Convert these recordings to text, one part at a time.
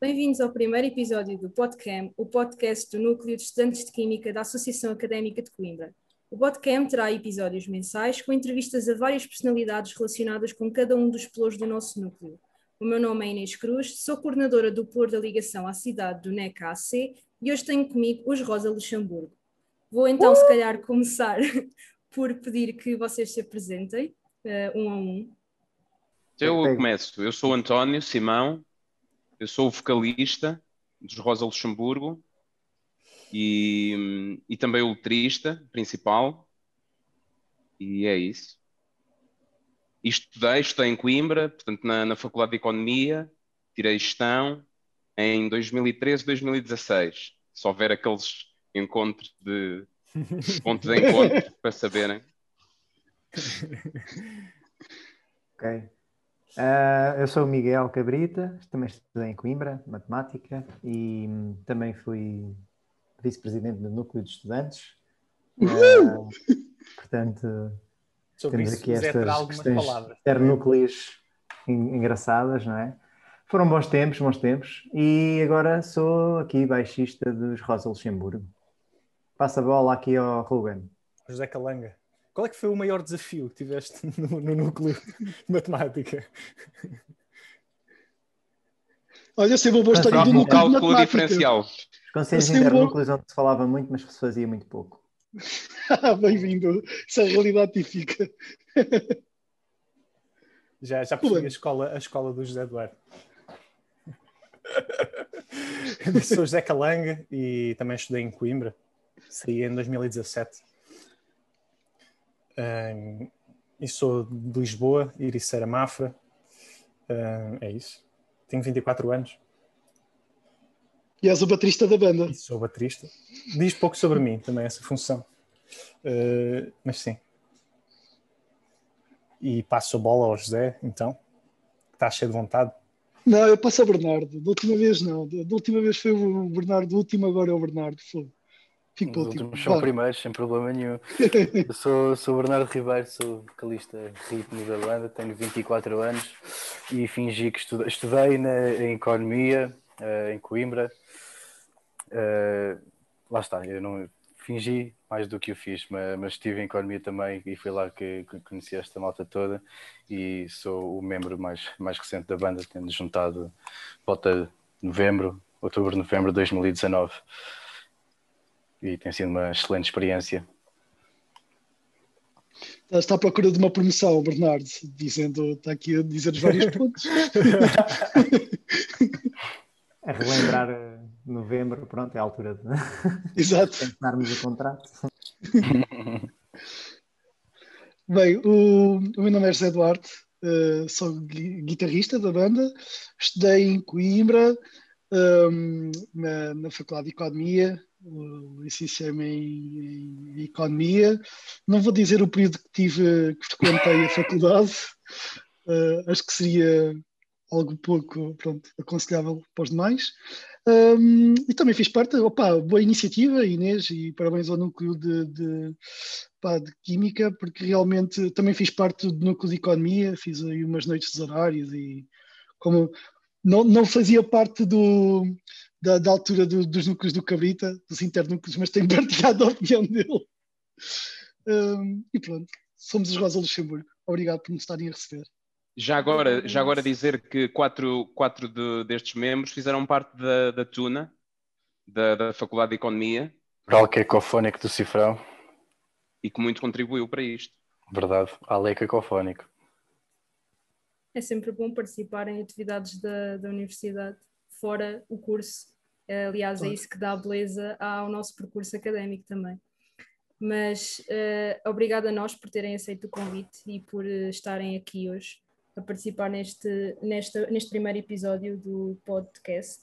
Bem-vindos ao primeiro episódio do PodCam, o podcast do Núcleo de Estudantes de Química da Associação Académica de Coimbra. O PodCam terá episódios mensais com entrevistas a várias personalidades relacionadas com cada um dos pelouros do nosso núcleo. O meu nome é Inês Cruz, sou coordenadora do Pelour da Ligação à Cidade do NECA-AC e hoje tenho comigo os Rosa Luxemburgo. Vou então, uh! se calhar, começar por pedir que vocês se apresentem, uh, um a um. Eu começo. Eu sou o António Simão, eu sou o vocalista dos Rosa Luxemburgo e, e também o letrista principal. E é isso. E estudei, estudei em Coimbra, portanto, na, na Faculdade de Economia, tirei gestão em 2013, 2016. Se houver aqueles encontros de pontos de encontro para saberem. Ok. Uh, eu sou o Miguel Cabrita, também estudei em Coimbra, matemática, e um, também fui vice-presidente do núcleo de estudantes. Uh, portanto, Sobre temos isso, aqui estas questões ternúcleas engraçadas, não é? Foram bons tempos, bons tempos, e agora sou aqui baixista dos Rosa Luxemburgo. Passa a bola aqui ao Ruben. José Calanga. Qual é que foi o maior desafio que tiveste no, no núcleo de matemática? Olha, sei uma boa história do núcleo de cálculo diferencial. Os conselhos internúcleos onde se falava muito, mas se fazia muito pouco. Bem-vindo. Isso é a realidade típica. já, já percebi a escola, a escola do José Eduardo. sou José Calanga e também estudei em Coimbra. Saí em 2017 um, e sou de Lisboa, Iriceira Mafra. Um, é isso. Tenho 24 anos. E és o baterista da banda. E sou baterista. Diz pouco sobre mim também, essa função. Uh, mas sim. E passo a bola ao José, então. Está cheio de vontade. Não, eu passo ao Bernardo. Da última vez não. Da última vez foi o Bernardo, do último agora é o Bernardo. Foi. Fico Os últimos são primeiros, sem problema nenhum. Eu sou, sou Bernardo Ribeiro, sou vocalista ritmo da banda, tenho 24 anos e fingi que estudei, estudei na, em Economia, uh, em Coimbra. Uh, lá está, eu não fingi mais do que eu fiz, mas, mas estive em Economia também e foi lá que, que conheci esta malta toda e sou o membro mais, mais recente da banda, tendo juntado volta novembro, outubro, novembro de 2019 e tem sido uma excelente experiência. Está à procura de uma promoção, Bernardo, dizendo, está aqui a dizer os vários pontos. a relembrar eh, novembro, pronto, é a altura de Exato. terminarmos o contrato. Bem, o, o meu nome é José Duarte, uh, sou guitarrista da banda, estudei em Coimbra, um, ehm, na, na Faculdade de Economia, licenciei-me em, em, Economia. Não vou dizer o período que tive, que frequentei a faculdade, uh, acho que seria algo pouco pronto, aconselhável para os demais. Um, e também fiz parte, opa, boa iniciativa, Inês, e parabéns ao núcleo de, de, de Química, porque realmente também fiz parte do núcleo de Economia, fiz aí umas noites de horários e como não, não fazia parte do, da, da altura do, dos núcleos do Cabrita, dos internúcleos, mas tenho partilhado a opinião dele. Um, e pronto, somos os Rosa Luxemburgo. Obrigado por nos estarem a receber. Já agora, já agora dizer que quatro, quatro de, destes membros fizeram parte da, da TUNA, da, da Faculdade de Economia. Oral cacofónico do Cifrão. E que muito contribuiu para isto. Verdade, Ale cacofónico. É sempre bom participar em atividades da, da universidade, fora o curso Aliás, é isso que dá beleza ao nosso percurso académico também. Mas uh, obrigada a nós por terem aceito o convite e por uh, estarem aqui hoje a participar neste, neste, neste primeiro episódio do podcast.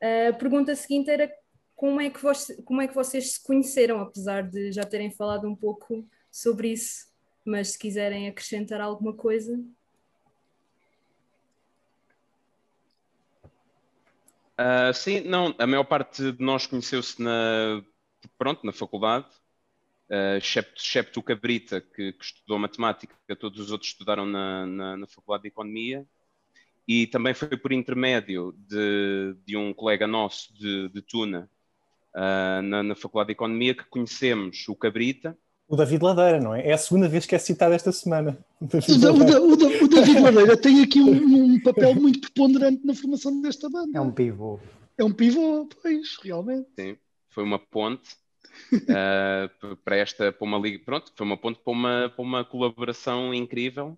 A pergunta seguinte era como é, que vos, como é que vocês se conheceram, apesar de já terem falado um pouco sobre isso, mas se quiserem acrescentar alguma coisa. Uh, sim, não, a maior parte de nós conheceu-se na, pronto, na faculdade. uh, excepto, excepto o Cabrita, que, que, estudou matemática, todos os outros estudaram na, na, na, Faculdade de Economia, e também foi por intermédio de, de um colega nosso de, de Tuna, uh, na, na Faculdade de Economia, que conhecemos o Cabrita, o David Ladeira, não é? É a segunda vez que é citado esta semana. O, o, o, o David Ladeira tem aqui um, um, papel muito preponderante na formação desta banda. É um pivô. É um pivô, pois, realmente. Sim, foi uma ponte uh, para esta, para uma liga, pronto, foi uma ponte para uma, para uma colaboração incrível.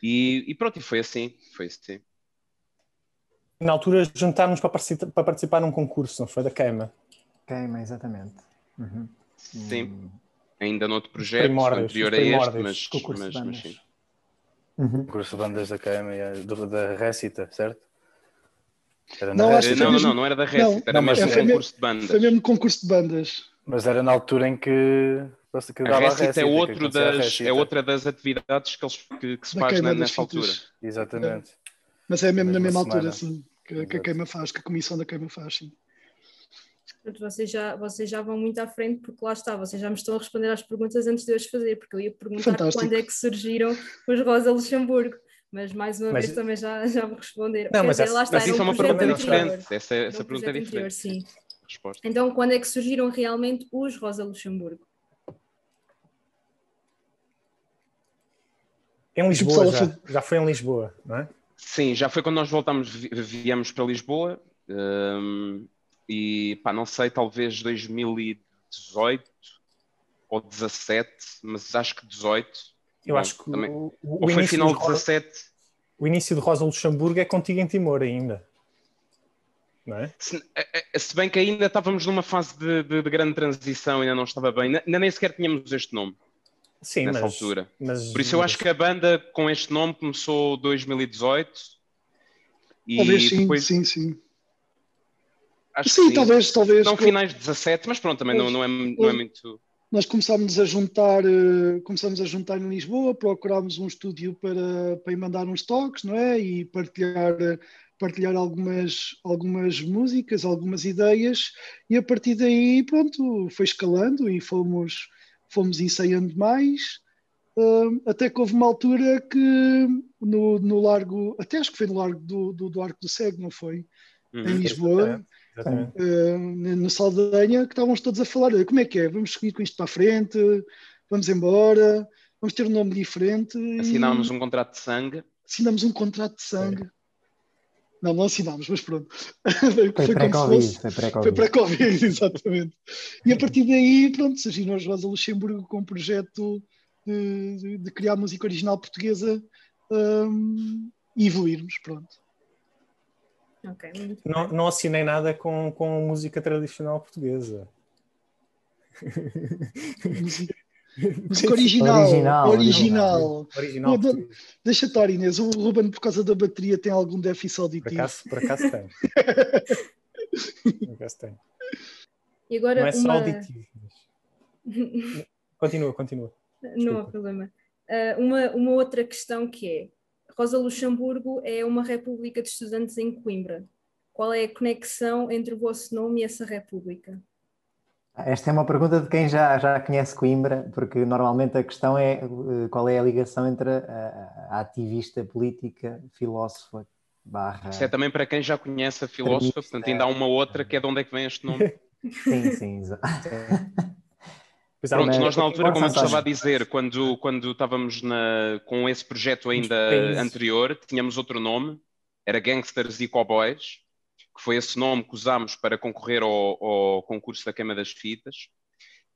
E, e pronto, e foi assim, foi assim. Na altura juntámos para participar, para participar num concurso, não foi? Da Queima. Queima, exatamente. Uhum. Sim. Hum ainda noutro projeto anterior a este, mas, mas, mas sim. Uhum. Curso de bandas da KM, da Récita, certo? Era não, Récita. não, não, não, era da Récita, era mesmo um concurso de bandas. Foi mesmo concurso de bandas. Mas era na altura em que. que a Récita, é, outro das, é outra das atividades que, eles, que, que se da faz na, nessa altura. Exatamente. É. Mas é mesmo na mesma altura, sim, que, que a queima faz, que a comissão da queima faz, sim. Portanto, vocês já, vocês já vão muito à frente, porque lá está, vocês já me estão a responder às perguntas antes de eu as fazer, porque eu ia perguntar Fantástico. quando é que surgiram os Rosa Luxemburgo. Mas mais uma mas... vez também já, já me responderam. Não, mas, dizer, essa, mas isso é uma pergunta diferente. Essa, essa pergunta é diferente. Anterior, sim. Resposta. Então, quando é que surgiram realmente os Rosa Luxemburgo? Em Lisboa, já, já foi em Lisboa, não é? Sim, já foi quando nós voltamos, viemos para Lisboa. Um, e pá, não sei, talvez 2018 ou 17, mas acho que 18. Eu acho que também. O, o, ou foi final de 17. O início de Rosa Luxemburgo é contigo em Timor ainda. Não é? Se, é, é, se bem que ainda estávamos numa fase de, de, de, grande transição, ainda não estava bem, ainda nem sequer tínhamos este nome. Sim, nessa mas, altura. Mas, Por isso eu acho que a banda com este nome começou 2018 e Talvez sim, depois sim, sim. Acho sim, sim, talvez, talvez. Não finais de 17, mas pronto, também não, não, é, não é muito. Nós começámos a juntar, eh, começámos a juntar em Lisboa, procurámos um estúdio para, para ir mandar uns toques, não é? E partilhar, partilhar algumas, algumas músicas, algumas ideias, e a partir daí, pronto, foi escalando e fomos, fomos ensaiando mais. Uh, até que houve uma altura que no, no largo, até acho que foi no largo do, do, do Arco do Cego, não foi? Uhum. Em Lisboa, uh, no Saldanha, que estávamos todos a falar: como é que é? Vamos seguir com isto para a frente, vamos embora, vamos ter um nome diferente. Assinámos e... um contrato de sangue. Assinámos um contrato de sangue. Não, não assinámos, mas pronto. foi, foi pré-Covid. Foi pré-Covid, exatamente. E a partir daí, pronto, surgiram os Rosa Luxemburgo com um projeto de, de, de criar música original portuguesa um, e evoluirmos, pronto. Okay, não, não assinei nada com, com música tradicional portuguesa. Música original. Original. Original. original. deixa estar, Inês. O Ruben, por causa da bateria, tem algum déficit auditivo. Por acaso, por acaso tem. por acaso tem. E agora não é só uma... auditivo. Mas... continua, continua. Desculpa. Não há problema. Uh, uma, uma outra questão que é Rosa Luxemburgo é uma república de estudantes em Coimbra. Qual é a conexão entre o vosso nome e essa república? Esta é uma pergunta de quem já, já conhece Coimbra, porque normalmente a questão é eh, qual é a ligação entre a, a ativista política, filósofa, barra... Isso é também para quem já conhece a filósofa, portanto ainda há uma outra que é de onde é que vem este nome. sim, sim, exato. Pronto, nós na altura, como eu estava a dizer, quando, quando estávamos na, com esse projeto ainda anterior, tínhamos outro nome, era Gangsters e Cowboys, que foi esse nome que usámos para concorrer ao, ao concurso da Queima das Fitas.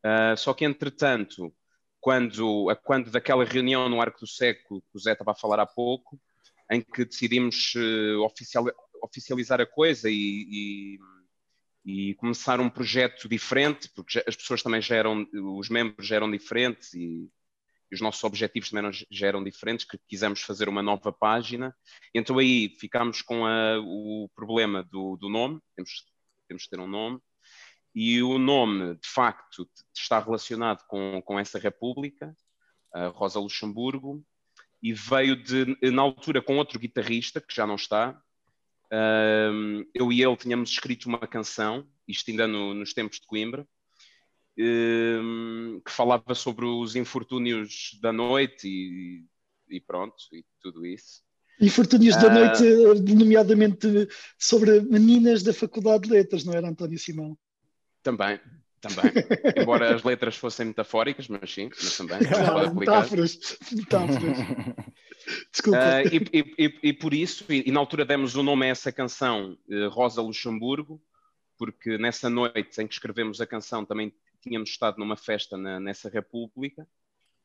Uh, só que, entretanto, quando, quando daquela reunião no Arco do Seco, que o Zé estava a falar há pouco, em que decidimos uh, oficial, oficializar a coisa e, e e começar um projeto diferente, porque as pessoas também já eram, os membros já eram diferentes e, e os nossos objetivos também já eram diferentes, que quisemos fazer uma nova página. Então aí ficámos com a, o problema do, do nome, temos, temos que ter um nome, e o nome, de facto, está relacionado com, com essa república, a Rosa Luxemburgo, e veio de, na altura com outro guitarrista, que já não está, eu e ele tínhamos escrito uma canção, isto ainda no, nos tempos de Coimbra, um, que falava sobre os infortúnios da noite e, e pronto, e tudo isso. Infortúnios uh, da noite, nomeadamente sobre meninas da Faculdade de Letras, não era António Simão? Também, também. Embora as letras fossem metafóricas, mas sim, mas também. Ah, metáforas, metáforas. Desculpa. Uh, e, e, e, por isso, e, e, na altura demos o nome a essa canção, uh, Rosa Luxemburgo, porque nessa noite em que escrevemos a canção também tínhamos estado numa festa na, nessa república,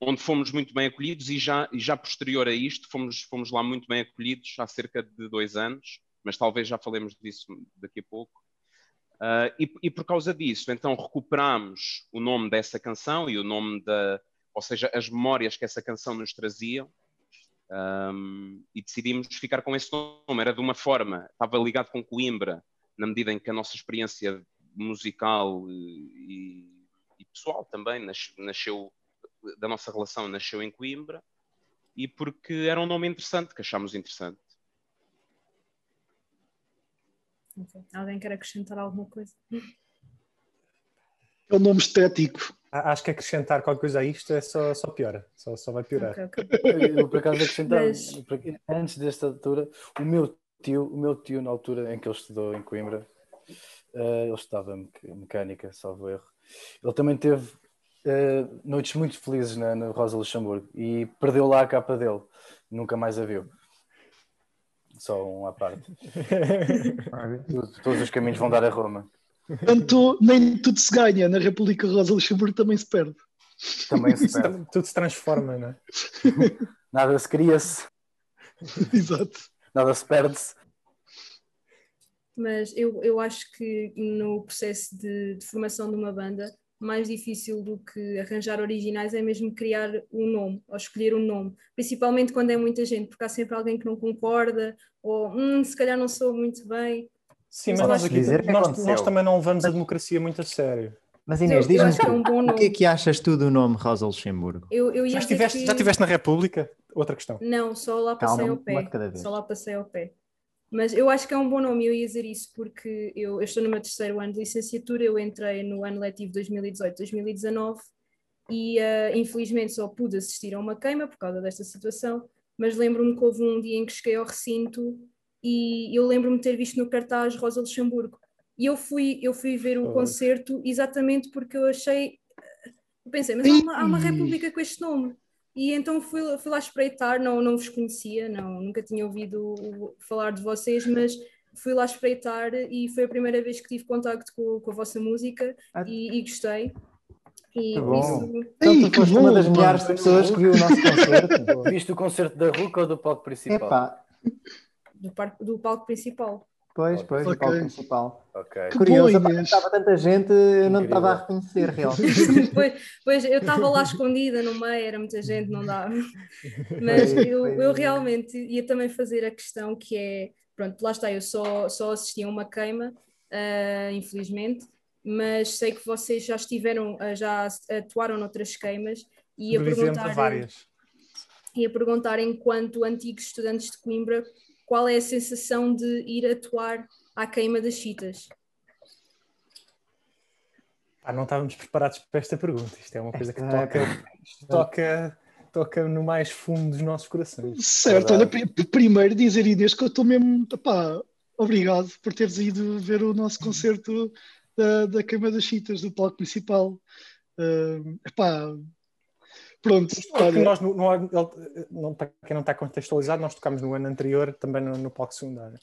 onde fomos muito bem acolhidos e já, já posterior a isto fomos, fomos lá muito bem acolhidos há cerca de dois anos, mas talvez já falemos disso daqui a pouco. Uh, e, e, por causa disso, então recuperamos o nome dessa canção e o nome da, ou seja, as memórias que essa canção nos trazia um, e decidimos ficar com esse nome. Era de uma forma, estava ligado com Coimbra, na medida em que a nossa experiência musical e, e pessoal também nasceu, da nossa relação nasceu em Coimbra e porque era um nome interessante, que achámos interessante. Okay. Alguém quer acrescentar alguma coisa? É um nome estético. Acho que acrescentar qualquer coisa a isto é só, só piora, só, só vai piorar. Okay, okay. Eu, por acaso, acrescentar, Mas... antes desta altura, o meu tio, o meu tio, na altura em que ele estudou em Coimbra, uh, ele estava mecânica, salvo erro. Ele também teve uh, noites muito felizes na, na Rosa Luxemburgo e perdeu lá a capa dele, nunca mais a viu. Só um à parte. Todos os caminhos vão dar a Roma. Portanto, nem tudo se ganha. Na República Rosa Luxemburgo também se perde. Também se perde. tudo se transforma, não é? Nada se cria-se. Exato. Nada se perde-se. Mas eu, eu acho que no processo de, de formação de uma banda mais difícil do que arranjar originais é mesmo criar um nome, ou escolher um nome, principalmente quando é muita gente, porque há sempre alguém que não concorda, ou hum, se calhar não sou muito bem. Sim, mas nós, aqui, nós, nós, também não levamos a democracia muito a sério. Mas Inês, diz-me é um o que é que achas tu do nome Rosa Luxemburgo? Eu, eu já, estiveste, que... já estiveste na República? Outra questão. Não, só lá passei Calma, ao pé. Só lá passei ao pé. Mas eu acho que é um bom nome, eu ia dizer isso porque eu, eu estou no meu terceiro ano de licenciatura, eu entrei no ano letivo 2018-2019 e uh, infelizmente só pude assistir a uma queima por causa desta situação, mas lembro-me que houve um dia em que cheguei ao recinto e eu lembro-me de ter visto no cartaz Rosa Luxemburgo. E eu fui, eu fui ver o oh. concerto exatamente porque eu achei. Eu pensei, mas há uma, há uma república com este nome. E então fui, fui lá espreitar, não, não vos conhecia, não, nunca tinha ouvido falar de vocês, mas fui lá espreitar e foi a primeira vez que tive contacto com, com a vossa música ah. e, e, gostei. E que bom. Isso... Então, tu foste uma das milhares de pessoas que viu o nosso concerto. Viste o concerto da RUCA ou do palco principal? Do, do palco principal. Pois, pois, okay. o palco principal. Okay. Curioso, estava tanta gente, eu não estava a reconhecer realmente. pois, pois, eu estava lá escondida no meio, era muita gente, não dava. Mas eu, eu realmente ia também fazer a questão que é, pronto, lá está, eu só, só assisti a uma queima, uh, infelizmente, mas sei que vocês já estiveram, uh, já atuaram noutras queimas e ia perguntar... Várias. Ia perguntar, enquanto antigos estudantes de Coimbra, qual é a sensação de ir atuar à queima das chitas? Ah, não estávamos preparados para esta pergunta. Isto é uma coisa que toca, toca, toca no mais fundo dos nossos corações. Certo, olha, primeiro dizer Inês que eu estou mesmo, pá, obrigado por teres ido ver o nosso concerto da, da Queima das Chitas, do palco principal. Uh, epá, Pronto. Olha. Nós, no, no, não, para quem não está contextualizado, nós tocámos no ano anterior também no, no palco secundário.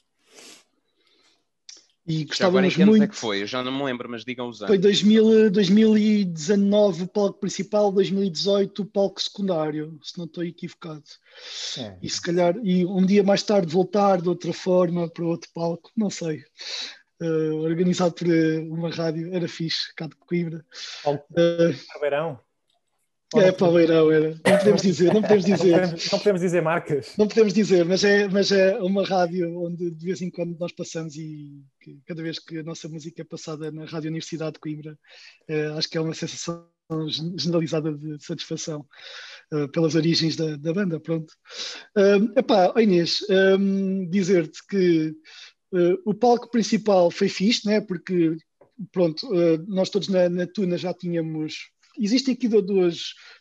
E gostávamos já muito. é que foi? Eu já não me lembro, mas digam os anos. Foi 2000, 2019 o palco principal, 2018 o palco secundário, se não estou equivocado. É. E se calhar, e um dia mais tarde voltar de outra forma para outro palco, não sei. Uh, organizado por uma rádio, era fixe, cá de Coimbra. Palco uh, Verão. É Palmeirão, era. Não podemos dizer, não podemos dizer. Não podemos, dizer marcas. Não podemos dizer, mas é, mas é uma rádio onde de vez em quando nós passamos e cada vez que a nossa música é passada na Rádio Universidade de Coimbra, é, acho que é uma sensação generalizada de satisfação uh, pelas origens da, da banda, pronto. Uh, epá, Inês, um, dizer-te que uh, o palco principal foi fixe, né? porque pronto, uh, nós todos na, na Tuna já tínhamos existem aqui duas,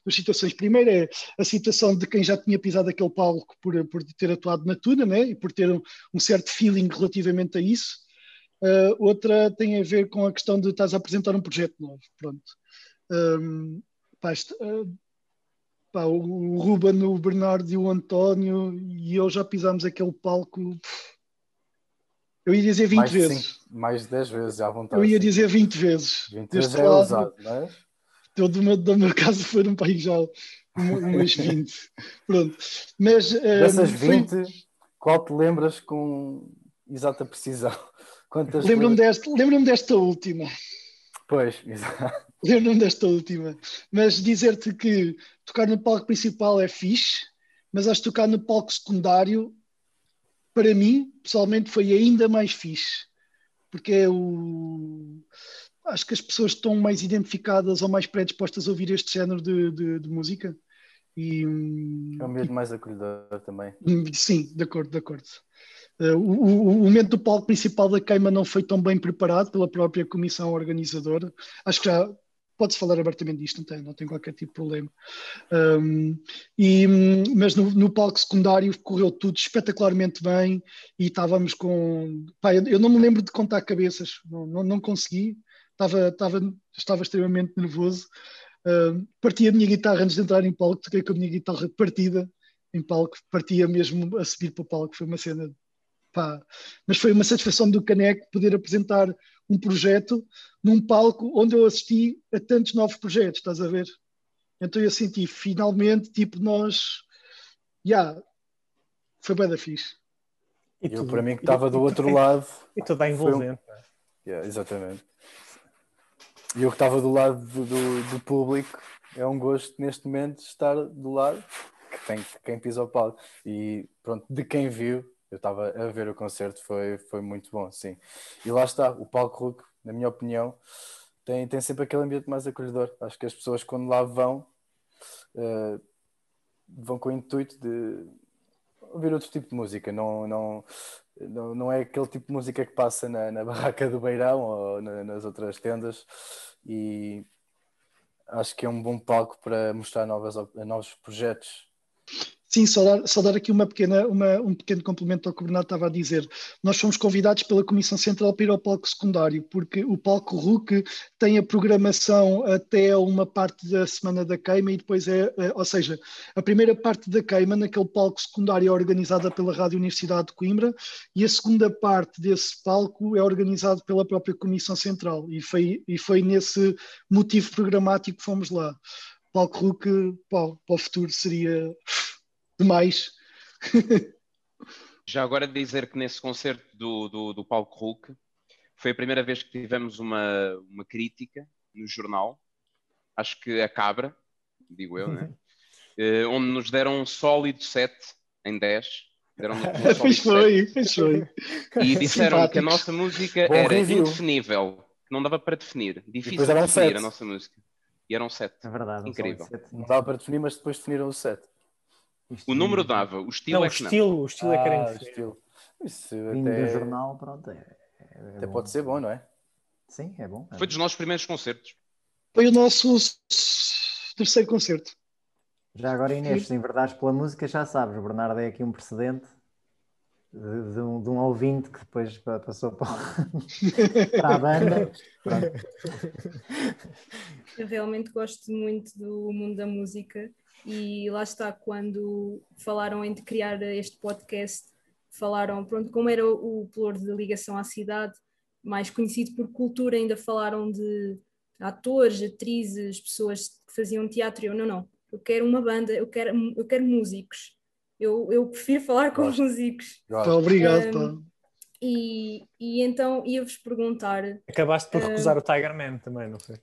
duas situações. Primeiro é a situação de quem já tinha pisado aquele palco por, por ter atuado na Tuna né? e por ter um, um certo feeling relativamente a isso. Uh, outra tem a ver com a questão de estás a apresentar um projeto novo. Pronto. Um, pá, este, uh, pá, o, Ruben, o Bernardo e o António e eu já pisámos aquele palco. Eu ia dizer 20 mais vezes. Cinco, mais de 10 vezes, à vontade. Eu ia dizer 20 vezes. 20 vezes é lado, usado, não é? Todo meu, do meu caso foram para aí já umas 20. Pronto. Mas, Dessas 20, foi... qual te lembras com exata precisão? Lembro-me desta, lembro desta última. Pois, exato. Lembro-me desta última. Mas dizer-te que tocar no palco principal é fixe, mas acho que tocar no palco secundário, para mim, pessoalmente, foi ainda mais fixe. Porque é o acho que as pessoas estão mais identificadas ou mais predispostas a ouvir este género de, de, de música. E, é um medo mais acolhedor também. Sim, de acordo, de acordo. Uh, o, o, momento do palco principal da queima não foi tão bem preparado pela própria comissão organizadora. Acho que já pode-se falar abertamente disto, não tem, não tem qualquer tipo de problema. Um, e, mas no, no, palco secundário correu tudo espetacularmente bem e estávamos com. Pá, eu, eu, não me lembro de contar cabeças, não, não, não consegui estava, estava, estava extremamente nervoso. Uh, parti a minha guitarra antes de entrar em palco, toquei com a minha guitarra partida em palco, partia mesmo a subir para o palco, foi uma cena pá. Mas foi uma satisfação do Caneco poder apresentar um projeto num palco onde eu assisti a tantos novos projetos, estás a ver? Então eu senti finalmente, tipo, nós, já, yeah, foi bem da fixe. E eu, para mim, que estava do outro lado. E tudo bem envolvente. Um... Yeah, exatamente. E eu que estava do lado do, do, do, público, é um gosto neste momento estar do lado que tem quem pisa o palco. E pronto, de quem viu, eu estava a ver o concerto, foi, foi muito bom, sim. E lá está, o palco Hulk, na minha opinião, tem, tem sempre aquele ambiente mais acolhedor. Acho que as pessoas, quando lá vão, uh, vão com o intuito de ouvir outro tipo de música, não, não, não, não é aquele tipo de música que passa na, na barraca do Beirão ou na, nas outras tendas e acho que é um bom palco para mostrar novas, novos projetos Sim, só dar, só dar aqui uma pequena, uma, um pequeno complemento ao que o Bernardo estava a dizer. Nós fomos convidados pela Comissão Central para ir ao palco secundário, porque o palco RUC tem a programação até uma parte da Semana da Queima e depois é, é, ou seja, a primeira parte da queima naquele palco secundário é organizada pela Rádio Universidade de Coimbra e a segunda parte desse palco é organizado pela própria Comissão Central e foi, e foi nesse motivo programático que fomos lá. Palco RUC para, para o futuro seria demais. Já agora dizer que nesse concerto do, do, do Palco Hulk foi a primeira vez que tivemos uma, uma crítica no jornal, acho que a Cabra, digo eu, né? Uh, onde nos deram um sólido 7 em 10. Deram um pois foi. E disseram que a nossa música Bom era review. indefinível, que não dava para definir, difícil de definir set. a nossa música. E eram 7. É verdade. Incrível. Não dava para definir, mas depois definiram o 7. O número dava, o estilo não, é que o estilo, não. O estilo é que era ah, estilo. Isso até... do jornal, pronto. É, é até bom. pode ser bom, não é? Sim, é bom. É Foi dos nossos primeiros concertos. Foi o nosso terceiro concerto. Já agora, Inês, se enverdares pela música, já sabes, o Bernardo é aqui um precedente de, de, um, de um, ouvinte que depois passou para, para a banda. Eu realmente gosto muito do mundo da música e lá está, quando falaram em criar este podcast, falaram, pronto, como era o pluro de ligação à cidade, mais conhecido por cultura, ainda falaram de atores, atrizes, pessoas que faziam teatro. Eu, não, não, eu quero uma banda, eu quero, eu quero músicos. Eu, eu prefiro falar com Gosto. músicos. Gosto. Obrigado, um, E, e então ia-vos perguntar. Acabaste por recusar o Tiger Man também, não foi?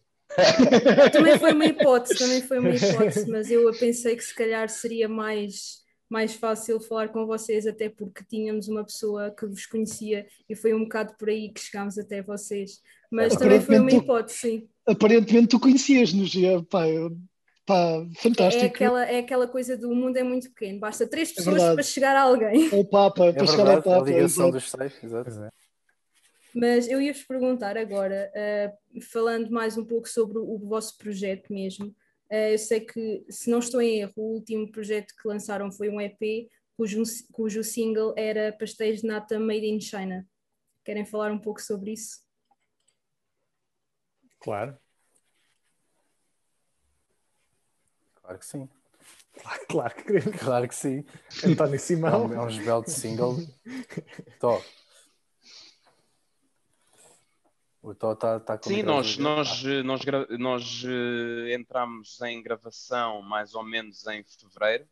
Também foi uma hipótese, também foi uma hipótese, mas eu pensei que se calhar seria mais, mais fácil falar com vocês, até porque tínhamos uma pessoa que vos conhecia e foi um bocado por aí que chegámos até vocês. Mas também foi uma hipótese, sim. Aparentemente tu conhecias-nos, pá, pá, fantástico. É aquela, é aquela coisa do mundo é muito pequeno, basta três é pessoas é para chegar a alguém. O Papa, é para verdade, chegar ao Papa. A ligação dos seis, exato. Mas eu ia-vos perguntar agora, uh, falando mais um pouco sobre o, o vosso projeto mesmo. Uh, eu sei que, se não estou em erro, o último projeto que lançaram foi um EP cujo, cujo single era Pastéis de Nata Made in China. Querem falar um pouco sobre isso? Claro. Claro que sim. Claro, claro que queremos. Claro que sim. António Simão. É um, é um single. Tó. O Tó está tá com Sim, nós, nós, nós, nós uh, entramos em gravação mais ou menos em fevereiro.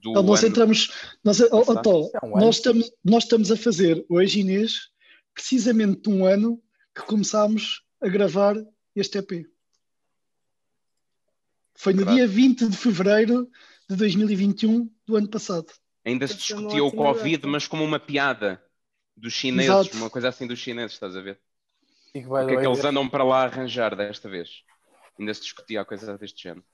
Do então, nós ano... entramos. Nós, oh, oh, Tó, é um nós, estamos, nós estamos a fazer hoje, Inês, precisamente um ano que começámos a gravar este EP. Foi no dia 20 de fevereiro de 2021 do ano passado. Ainda se discutia o Covid, mas como uma piada dos chineses, Exato. uma coisa assim dos chineses, estás a ver? O que é que eles andam para lá arranjar desta vez? Ainda se discutia a coisa deste género.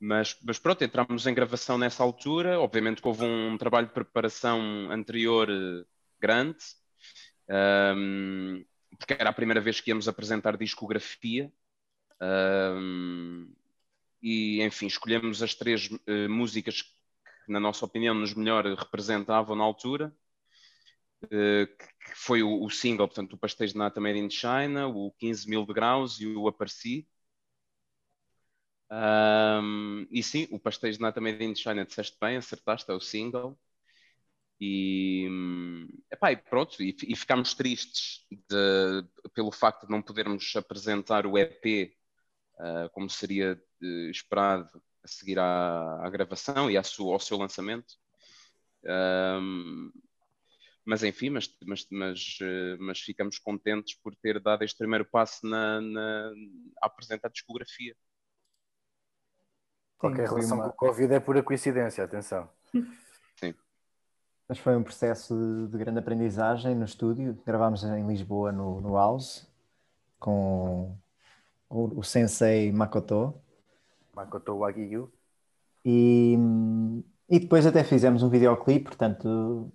Mas, mas pronto, entramos em gravação nessa altura. Obviamente que houve um trabalho de preparação anterior eh, grande, um, porque era a primeira vez que íamos apresentar discografia. Um, e enfim, escolhemos as três uh, músicas que, na nossa opinião, nos melhor representavam na altura. Uh, que foi o, o, single, portanto, o Pastéis de Nata Made in China, o 15 mil de graus e o Apareci. Um, e sim, o Pastéis de Nata Made in China, disseste bem, acertaste, é o single. E, epá, e pronto, e, e ficámos tristes de, pelo facto de não podermos apresentar o EP uh, como seria uh, esperado a seguir à, à gravação e à sua, ao seu lançamento. Um, mas enfim, mas, mas, mas, uh, mas, ficamos contentes por ter dado este primeiro passo na, na a apresentar a discografia. Qualquer relação uma... com o Covid é pura coincidência, atenção. Sim. Mas foi um processo de, de, grande aprendizagem no estúdio. Gravámos em Lisboa, no, no House, com o, o sensei Makoto. Makoto Wagyu. E, e depois até fizemos um videoclipe, portanto,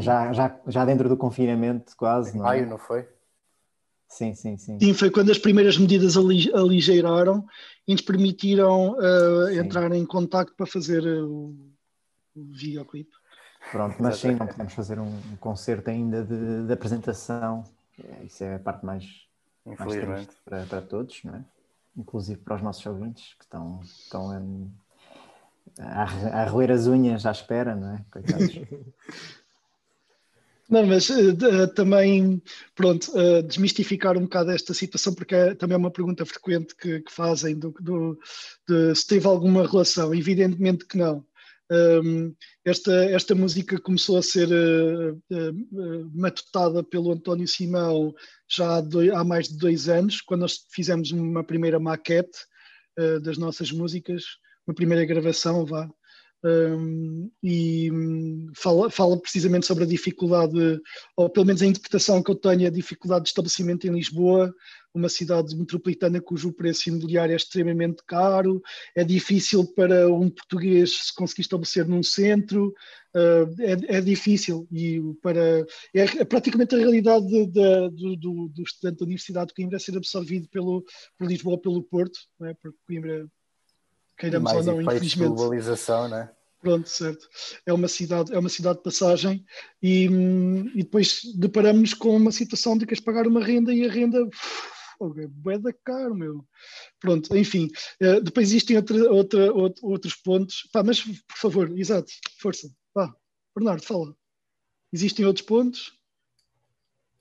já, já, já dentro do confinamento quase. Em não é? maio, não foi? Sim, sim, sim. Sim, foi quando as primeiras medidas aligeiraram e nos permitiram uh, entrar em contato para fazer uh, o, o videoclipe. Pronto, mas sim, não podemos fazer um, um concerto ainda de, de apresentação. É, isso é a parte mais Infelizmente. Para, para todos, não é? inclusive para os nossos ouvintes que estão, estão a, a roer as unhas à espera, não é? Coitados. Não, mas uh, também, pronto, uh, desmistificar um bocado esta situação, porque é, também é uma pergunta frequente que, que fazem do, do, de se teve alguma relação. Evidentemente que não. Um, esta, esta música começou a ser uh, uh, matutada pelo António Simão já há, dois, há, mais de dois anos, quando nós fizemos uma primeira maquete uh, das nossas músicas, uma primeira gravação, vá, um, e um, fala, fala, precisamente sobre a dificuldade, ou pelo menos a interpretação que eu tenho, a dificuldade de estabelecimento em Lisboa, uma cidade metropolitana cujo preço imobiliário é extremamente caro, é difícil para um português se conseguir estabelecer num centro, uh, é, é, difícil e para é, é praticamente a realidade de, de, do, do, estudante da Universidade de Coimbra ser absorvido pelo, por Lisboa pelo Porto, é? porque Coimbra queiramos ou não, infelizmente. globalização, né? Pronto, certo. É uma cidade, é uma cidade de passagem e, e depois deparamos com uma situação de que queres pagar uma renda e a renda é da caro, meu. Pronto, enfim. Uh, depois existem outra, outra, outro, outros pontos. Pá, mas, por favor, exato, força. Vá, Bernardo, fala. Existem outros pontos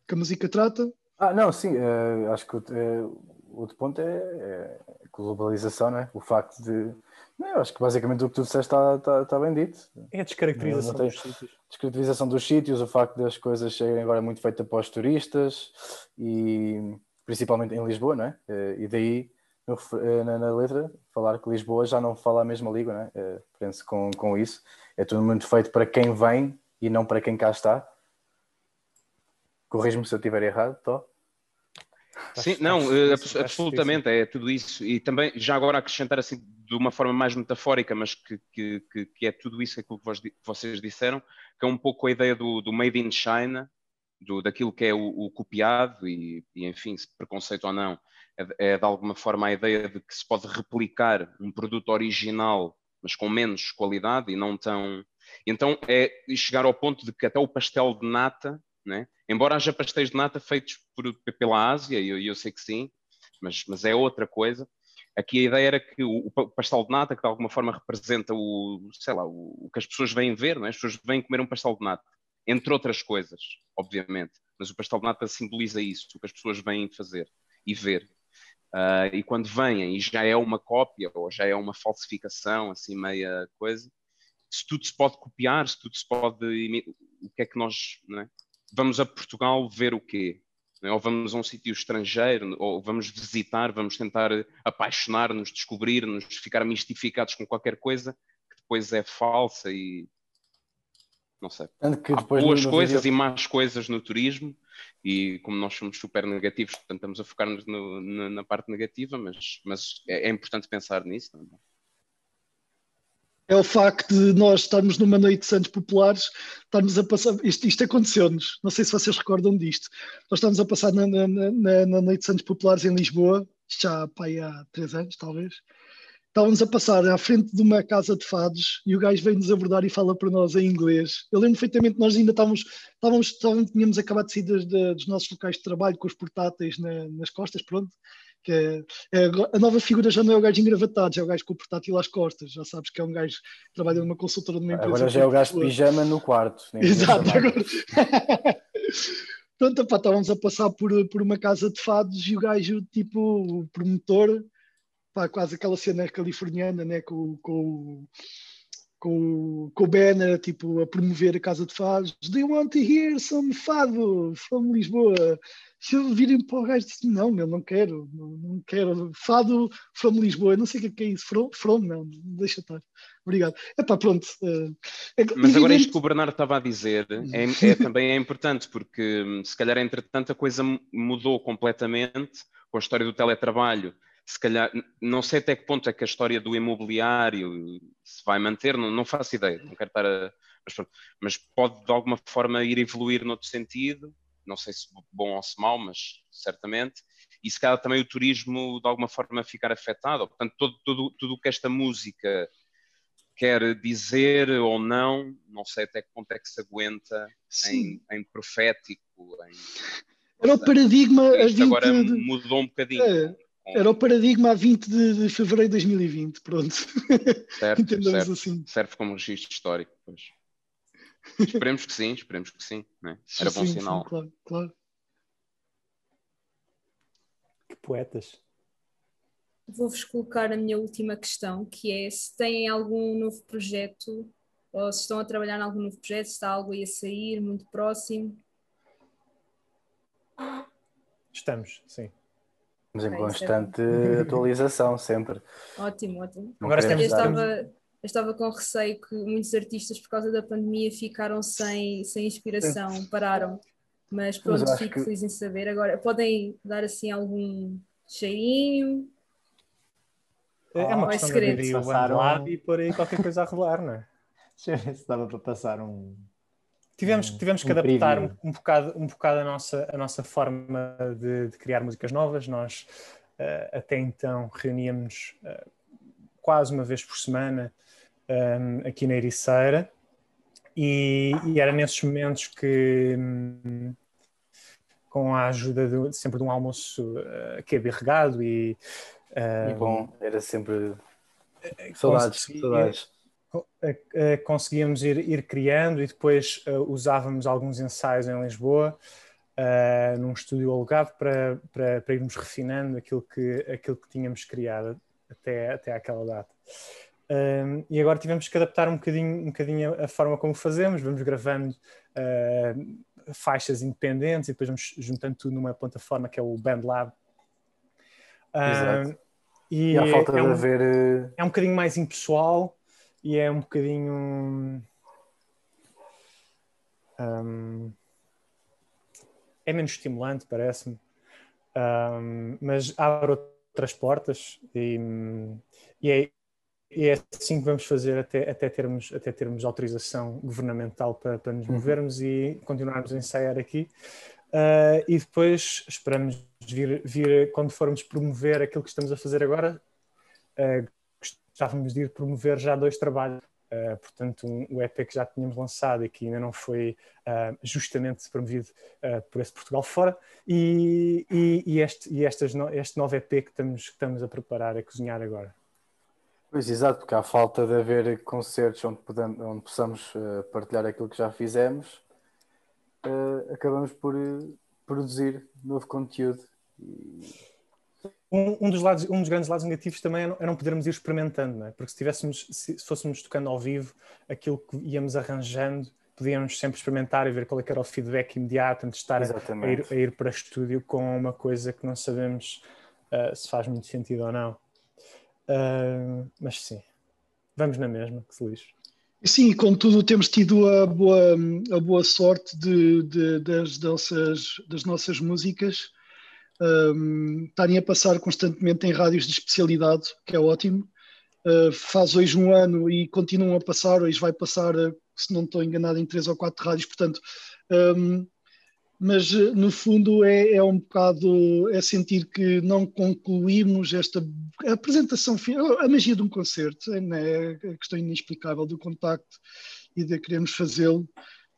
que a música trata? Ah, não, sim. Uh, acho que uh, outro ponto é, é globalização, não é? O facto de. Não, eu acho que basicamente o que tu disseste está, está, está bem dito. É a descaracterização dos sítios. Descaracterização dos sítios, o facto das coisas serem agora muito feitas para os turistas e principalmente em Lisboa, não é? Eh, e daí no, eh, na, na, letra falar que Lisboa já não fala a mesma língua, não é? Eh, penso com, com isso. É tudo muito feito para quem vem e não para quem cá está. Corrijo-me se eu estiver errado, Tó. Sim, não, acho, absolutamente, é tudo isso. E também, já agora acrescentar assim de uma forma mais metafórica, mas que, que, que é tudo isso aquilo que vocês disseram, que é um pouco a ideia do, do Made in China, do, daquilo que é o, o copiado e, e, enfim, se preconceito ou não, é, é, de alguma forma a ideia de que se pode replicar um produto original, mas com menos qualidade e não tão. Então é chegar ao ponto de que até o pastel de nata, né? Embora haja pastéis de nata feitos por, pela Ásia, e eu, eu, sei que sim, mas, mas é outra coisa. Aqui a ideia era que o, o, pastel de nata, que de alguma forma representa o, sei lá, o, o que as pessoas vêm ver, não é? as pessoas vêm comer um pastel de nata entre outras coisas, obviamente. Mas o pastel de nata simboliza isso, o que as pessoas vêm fazer e ver. Uh, e quando vêm e já é uma cópia ou já é uma falsificação, assim, meia coisa, se tudo se pode copiar, se tudo se pode. O que é que nós. É? Vamos a Portugal ver o quê? É? Ou vamos a um sítio estrangeiro, ou vamos visitar, vamos tentar apaixonar-nos, descobrir-nos, ficar mistificados com qualquer coisa que depois é falsa e não sei. Há boas coisas vídeo... e más coisas no turismo e como nós somos super negativos, portanto estamos a focar-nos na, na, parte negativa, mas, mas é, é importante pensar nisso. Não é? É o facto de nós estarmos numa noite de Santos Populares, estarmos a passar. Isto, isto aconteceu-nos, não sei se vocês recordam disto. Nós estamos a passar na, na, na, na Noite de Santos Populares em Lisboa, já pá, há três anos, talvez estávamos a passar à frente de uma casa de fados e o gajo veio-nos abordar e fala para nós em inglês. Eu lembro perfeitamente, nós ainda estávamos, estávamos, estávamos tínhamos acabado de sair dos, dos nossos locais de trabalho com os portáteis na, nas costas, pronto. Que é, é, a nova figura já não é o gajo engravatado, já é o gajo com o portátil às costas. Já sabes que é um gajo que trabalha numa consultora de uma empresa. Agora já é o gajo de pijama no quarto. Exato, agora. Pronto, opa, estávamos a passar por, por uma casa de fados e o gajo, tipo, o promotor, pá, quase aquela cena californiana, né, com, com, com, com o banner, tipo, a promover a Casa de Fados. Do you want to hear some fado from Lisboa? Se eu virem para o gajo, disse, não, meu, não quero, não, não quero. Fado from Lisboa, não sei o que é, é isso. From, from não, deixa estar. Obrigado. Epá, pronto. Uh, é, Mas agora isto que o Bernardo estava a dizer é, é, também é importante, porque hum, se calhar, entretanto, a coisa mudou completamente com a história do teletrabalho se calhar, não sei até que ponto é que a história do imobiliário se vai manter, não, não faço ideia, não quero estar a. Mas, mas, pode de alguma forma ir evoluir noutro sentido, não sei se bom ou se mau, mas certamente, e se calhar também o turismo de alguma forma ficar afetado. Portanto, todo, tudo, tudo o que esta música quer dizer ou não, não sei até que ponto é que se aguenta em, em, profético. Em, Era o paradigma. agora mudou um bocadinho. É era o paradigma a 20 de, de fevereiro de 2020, pronto. Certo, certo. assim. Serve como registro histórico, pois. esperemos que sim, esperemos que sim. Né? Era sim, bom sinal. Sim, claro, claro. Que poetas. Vou-vos colocar a minha última questão, que é se têm algum novo projeto, ou se estão a trabalhar em algum novo projeto, se está algo aí a sair, muito próximo. Estamos, sim. Estamos em é constante atualização, sempre. Ótimo, ótimo. Agora eu, estava, eu estava com receio que muitos artistas, por causa da pandemia, ficaram sem, sem inspiração, pararam. Mas pronto, Mas fico que... feliz em saber. Agora, podem dar assim algum cheirinho? É, é uma questão de abrir o OneLab e pôr aí qualquer coisa a rolar, não é? Deixa eu ver se dava para passar um, Tivemos, tivemos que um adaptar um, um, bocado, um bocado a nossa, a nossa forma de, de criar músicas novas. Nós uh, até então reuníamos uh, quase uma vez por semana um, ehm, aqui na Ericeira. E, e, era nesses momentos que, um, com a ajuda de, sempre de um almoço uh, que é bem regado e, e bom, era sempre saudades, saudades conseguíamos ir, ir, criando e depois uh, usávamos alguns ensaios em Lisboa, uh, num estúdio alugado, para, para, para, irmos refinando aquilo que, aquilo que tínhamos criado até, até àquela data. E agora tivemos que adaptar um bocadinho, um bocadinho a, forma como fazemos, vamos gravando uh, faixas independentes e depois vamos juntando tudo numa plataforma que é o BandLab. Um, e, e a falta é, de um, haver... é um bocadinho mais impessoal, e é um bocadinho. Um, é menos estimulante, parece-me, um, mas abre outras portas e, e, é, e, é assim que vamos fazer até, até, termos, até termos autorização governamental para, para nos uhum. movermos uhum. e continuarmos a ensaiar aqui. Uh, e depois esperamos vir, vir, quando formos promover aquilo que estamos a fazer agora, uh, gostávamos de ir promover já dois trabalhos. Uh, portanto, um, o EP que já tínhamos lançado e que ainda não foi uh, justamente promovido uh, por esse Portugal fora, e, e, e, este, e estas no, este novo EP que estamos, que estamos a preparar, a cozinhar agora. Pois, exato, porque há falta de haver concertos onde, podemos, onde possamos partilhar aquilo que já fizemos, acabamos por produzir novo conteúdo. E um, um, dos lados, um dos grandes lados negativos também era não podermos ir experimentando, não é? porque se, tivéssemos, se fôssemos tocando ao vivo, aquilo que íamos arranjando, podíamos sempre experimentar e ver qual é era o feedback imediato antes de estar a, a, ir, a ir para estúdio com uma coisa que não sabemos uh, se faz muito sentido ou não. Uh, mas sim, vamos na mesma, que feliz. Sim, contudo temos tido a boa, a boa sorte de, de, das, nossas, das nossas músicas estarem a passar constantemente em rádios de especialidade, que é ótimo. Uh, faz hoje um ano e continuam a passar, hoje vai passar, uh, se não estou enganado, em três ou quatro rádios, portanto, mas uh, no fundo é, é, um bocado, é sentir que não concluímos esta apresentação, a magia de um concerto, é, né? a questão inexplicável do contacto e de queremos fazê-lo.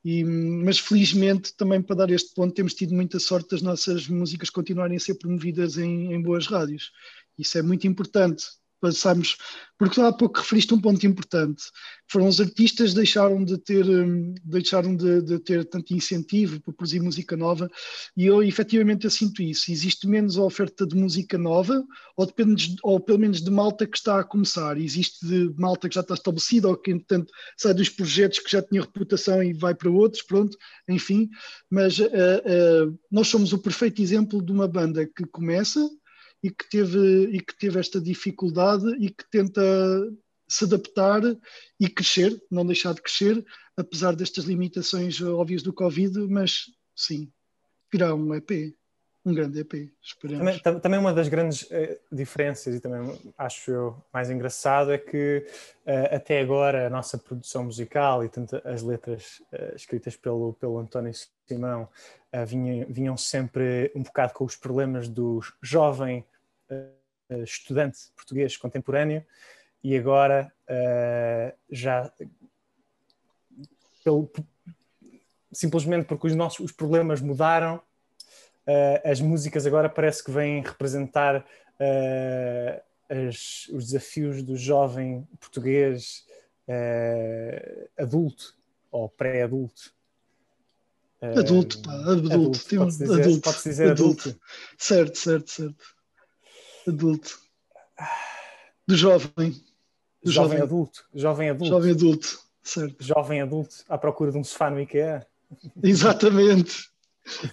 E, mas felizmente também para dar este ponto temos tido muita sorte das nossas músicas continuarem a ser promovidas em, em boas rádios. Isso é muito importante passamos, porque há pouco referiste um ponto importante, foram os artistas deixaram de ter, hum, deixaram de, de, ter tanto incentivo para produzir música nova e eu efetivamente eu sinto isso, existe menos oferta de música nova ou, depende, ou pelo menos de malta que está a começar, existe de malta que já está estabelecida ou que entretanto sai dos projetos que já tinha reputação e vai para outros, pronto, enfim, mas uh, uh, nós somos o perfeito exemplo de uma banda que começa e que teve, e que teve esta dificuldade e que tenta se adaptar e crescer, não deixar de crescer, apesar destas limitações óbvias do Covid, mas sim, virá um EP, um grande EP, esperemos. Também, também uma das grandes eh, diferenças, e também acho eu mais engraçado, é que eh, até agora a nossa produção musical e tanto as letras eh, escritas pelo, pelo António Simão vinham, vinham sempre um bocado com os problemas do jovem estudante português contemporâneo e agora uh, já pelo, simplesmente porque os nossos os problemas mudaram, uh, as músicas agora parece que vêm representar as, os desafios do jovem português adulto ou pré-adulto. Adulto, pá, adulto. adulto. Pode-se dizer, adulto. Pode dizer adulto. adulto. Certo, certo, certo adulto. Do jovem. Do jovem, jovem, adulto. Jovem adulto. Jovem adulto, certo. Jovem adulto à procura de um sofá no IKEA. Exatamente.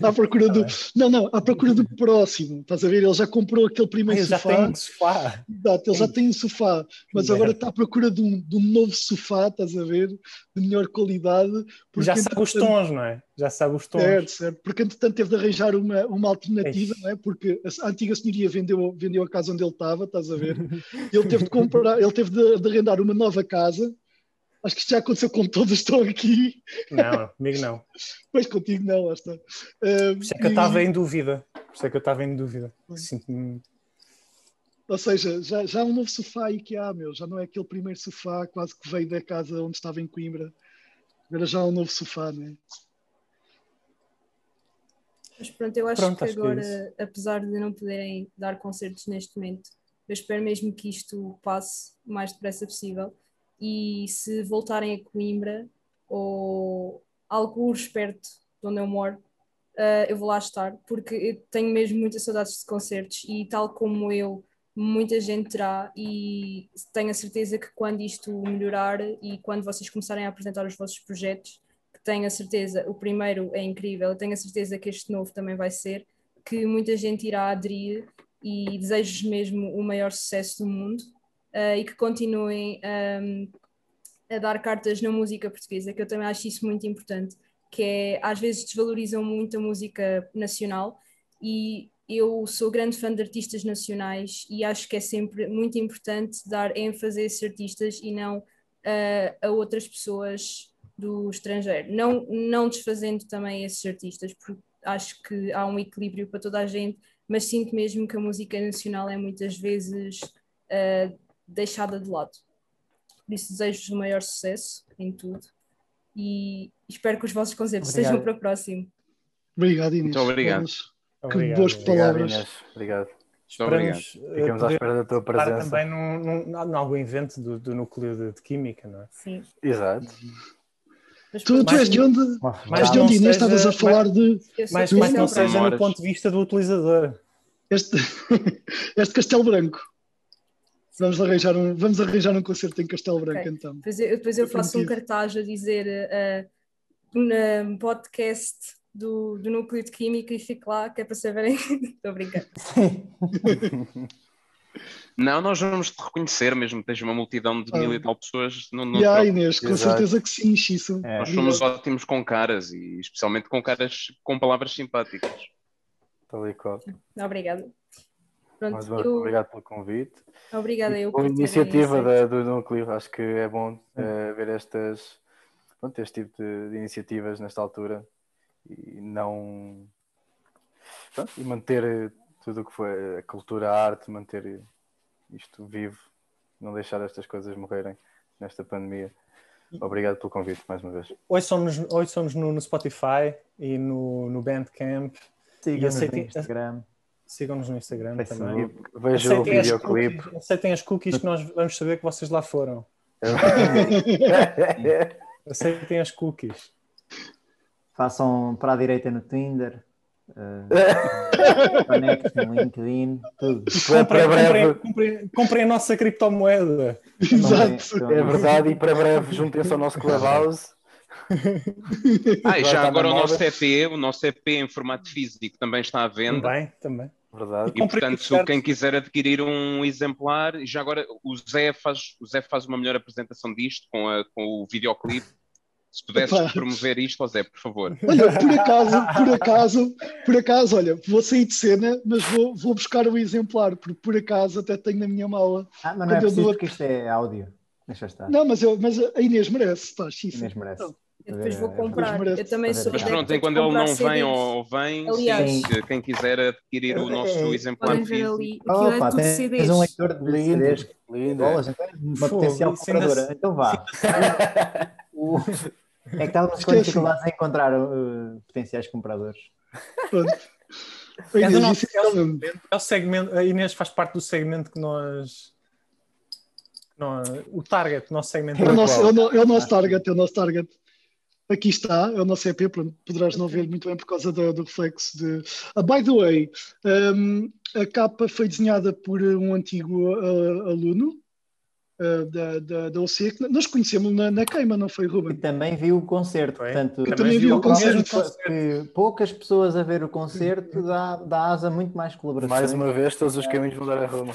À procura do. Não, não, à procura do próximo. Estás a ver? Ele já comprou aquele primeiro ah, sofá. Já tem um sofá. Exato, ele já tem um sofá. Mas agora está à procura de um, de um novo sofá, estás a ver? De melhor qualidade. Já sabe os tons, não é? Já sabe os tons. Certo, certo. Porque entretanto teve de arranjar uma, uma alternativa, não é? Porque a antiga senhoria vendeu, vendeu a casa onde ele estava, estás a ver? Ele teve de comprar, ele teve de, de arrendar uma nova casa Acho que isto já aconteceu com todos, estão aqui. Não, comigo não. Pois contigo não, lá está. Uh, Por isso é que eu estava em dúvida. Por isso é que eu estava em dúvida. Sinto-me. Ou seja, já, já há um novo sofá aí que há, meu. Já não é aquele primeiro sofá quase que veio da casa onde estava em Coimbra. Agora já há um novo sofá, não é? Mas pronto, eu acho pronto, que acho agora, que é apesar de não poderem dar concertos neste momento, eu espero mesmo que isto passe o mais depressa possível e se voltarem a Coimbra ou alguns perto de onde eu moro, uh, eu vou lá estar, porque tenho mesmo muitas saudades de concertos e tal como eu, muita gente terá e tenho a certeza que quando isto melhorar e quando vocês começarem a apresentar os vossos projetos, que tenho a certeza, o primeiro é incrível, tenho a certeza que este novo também vai ser, que muita gente irá aderir e desejo mesmo o maior sucesso do mundo uh, e que continuem um, a dar cartas na música portuguesa, que eu também acho isso muito importante, que é às vezes desvalorizam muito a música nacional e eu sou grande fã de artistas nacionais e acho que é sempre muito importante dar ênfase a esses artistas e não uh, a outras pessoas do estrangeiro. Não, não desfazendo também esses artistas, porque acho que há um equilíbrio para toda a gente, mas sinto mesmo que a música nacional é muitas vezes uh, deixada de lado. Por isso desejo-vos o maior sucesso em tudo e espero que os vossos concertos Obrigado. sejam para o próximo. Obrigado, Inês. Muito obrigado. Que boas palavras. Obrigado, obrigado. Esperamos, Ficamos à espera da tua presença. também num, num, num, algum evento do, do núcleo de, de, química, não é? Sim. Exato. Mas, tu, tu és de onde, mas de onde Inês estavas a falar mais, de. Mais, mais não seja no ponto de vista do utilizador. Este, este Castelo Branco. Vamos arranjar um, vamos arranjar um concerto em Castelo Branco okay. então. Depois eu, depois eu faço um cartaz a dizer uh, um podcast do, do núcleo de química e fico lá, que é para saberem. Estou brincando. Não, nós vamos te reconhecer, mesmo que tens uma multidão de ah. mil e tal pessoas. No, no yeah, Inês, com Exato. certeza que sim, Xissa. É. Nós somos ótimos com caras e especialmente com caras com palavras simpáticas. Tal e qual. Obrigada. Pronto, Mais eu... Obrigado pelo convite. Obrigada eu. Boa iniciativa da, do Núcleo, acho que é bom uh, ver estas, pronto, este tipo de, de iniciativas nesta altura e não pronto, e manter tudo o que foi a cultura, a arte, manter isto vivo, não deixar estas coisas morrerem nesta pandemia. Obrigado pelo convite mais uma vez. Hoje somos, hoje somos no, no Spotify e no, no Bandcamp. Sigam-nos no Instagram. Sigam-nos no Instagram também. Vejam o videoclipe. Aceitem as cookies que nós vamos saber que vocês lá foram. Aceitem as cookies. Façam para a direita no Tinder. Uh, conectem no LinkedIn, tudo. Comprem, comprem, comprem, comprem, a nossa criptomoeda. Exato. É verdade, e para breve juntem-se ao nosso Clubhouse. ah, e já agora o nosso EP, o nosso EP em formato físico também está à venda. Também, também. Verdade. E, portanto, quem quiser adquirir um exemplar, já agora o Zé faz, o Zé faz uma melhor apresentação disto com, a, com o videoclipe se pudesses Opa. promover isto, José, por favor. Olha, por acaso, por acaso, por acaso, olha, vou sair de cena, mas vou, vou buscar o um exemplar, porque por acaso até tenho na minha mala. Ah, mas não é preciso, dou... porque isto é áudio. Deixa estar. Não, mas, eu, mas a Inês merece, pá, Inês merece. Então, eu depois vou comprar. Eu também sou Mas pronto, enquanto ele não vem ou vem, Aliás, se quem quiser adquirir o nosso é, exemplar físico. Ali. Opa, é tens, CDs. tens um leitor de CDs. Lindo. Bolas, então uma potencial compradora. Então vá. é que estávamos com dificuldades em encontrar uh, potenciais compradores. É, do nosso, é, o, é, o, segmento, a Inês faz parte do segmento que nós. nós o target, o nosso segmento. É o nosso, é o, é o nosso target, é o nosso target. Aqui está, é o nosso EP, pronto, poderás não ver muito bem por causa do, do reflexo de. Uh, by the way, um, a capa foi desenhada por um antigo uh, aluno uh, da, da, da OC, que nós conhecemos na, na queima, não foi, Ruben? E também viu o concerto, foi. portanto, eu também vi o concerto. Que poucas pessoas a ver o concerto dá, dá asa muito mais colaboração. Mais uma vez, todos os caminhos vão dar a Roma.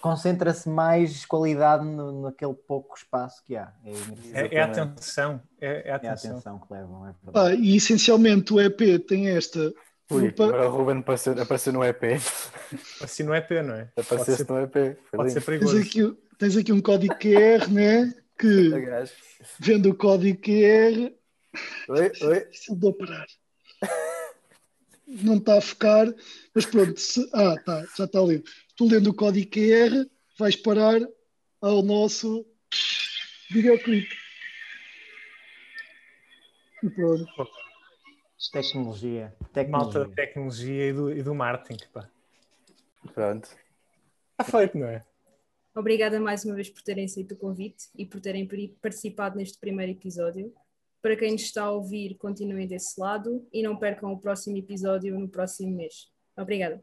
Concentra-se mais qualidade no, naquele pouco espaço que há. É, é, é a atenção. É, é, a atenção. é a atenção que levam. É ah, e essencialmente o EP tem esta Ui, agora o Ruben apareceu, apareceu no EP. Apareceu no EP, não é? Apareceu no EP. Pode ser perigoso. Tens aqui, tens aqui um código QR, né? Que vendo o código QR. Oi, oi. Se eu parar. Não está a focar, mas pronto. Se, ah, tá, já está ali. Tu lendo o código QR, vais parar ao nosso videoclipe. E pronto. Tecnologia. tecnologia. Malta da tecnologia e do, e do marketing. Pá. Pronto. Está feito, não é? Obrigada mais uma vez por terem aceito o convite e por terem participado neste primeiro episódio. Para quem nos está a ouvir, continuem desse lado e não percam o próximo episódio no próximo mês. Obrigada.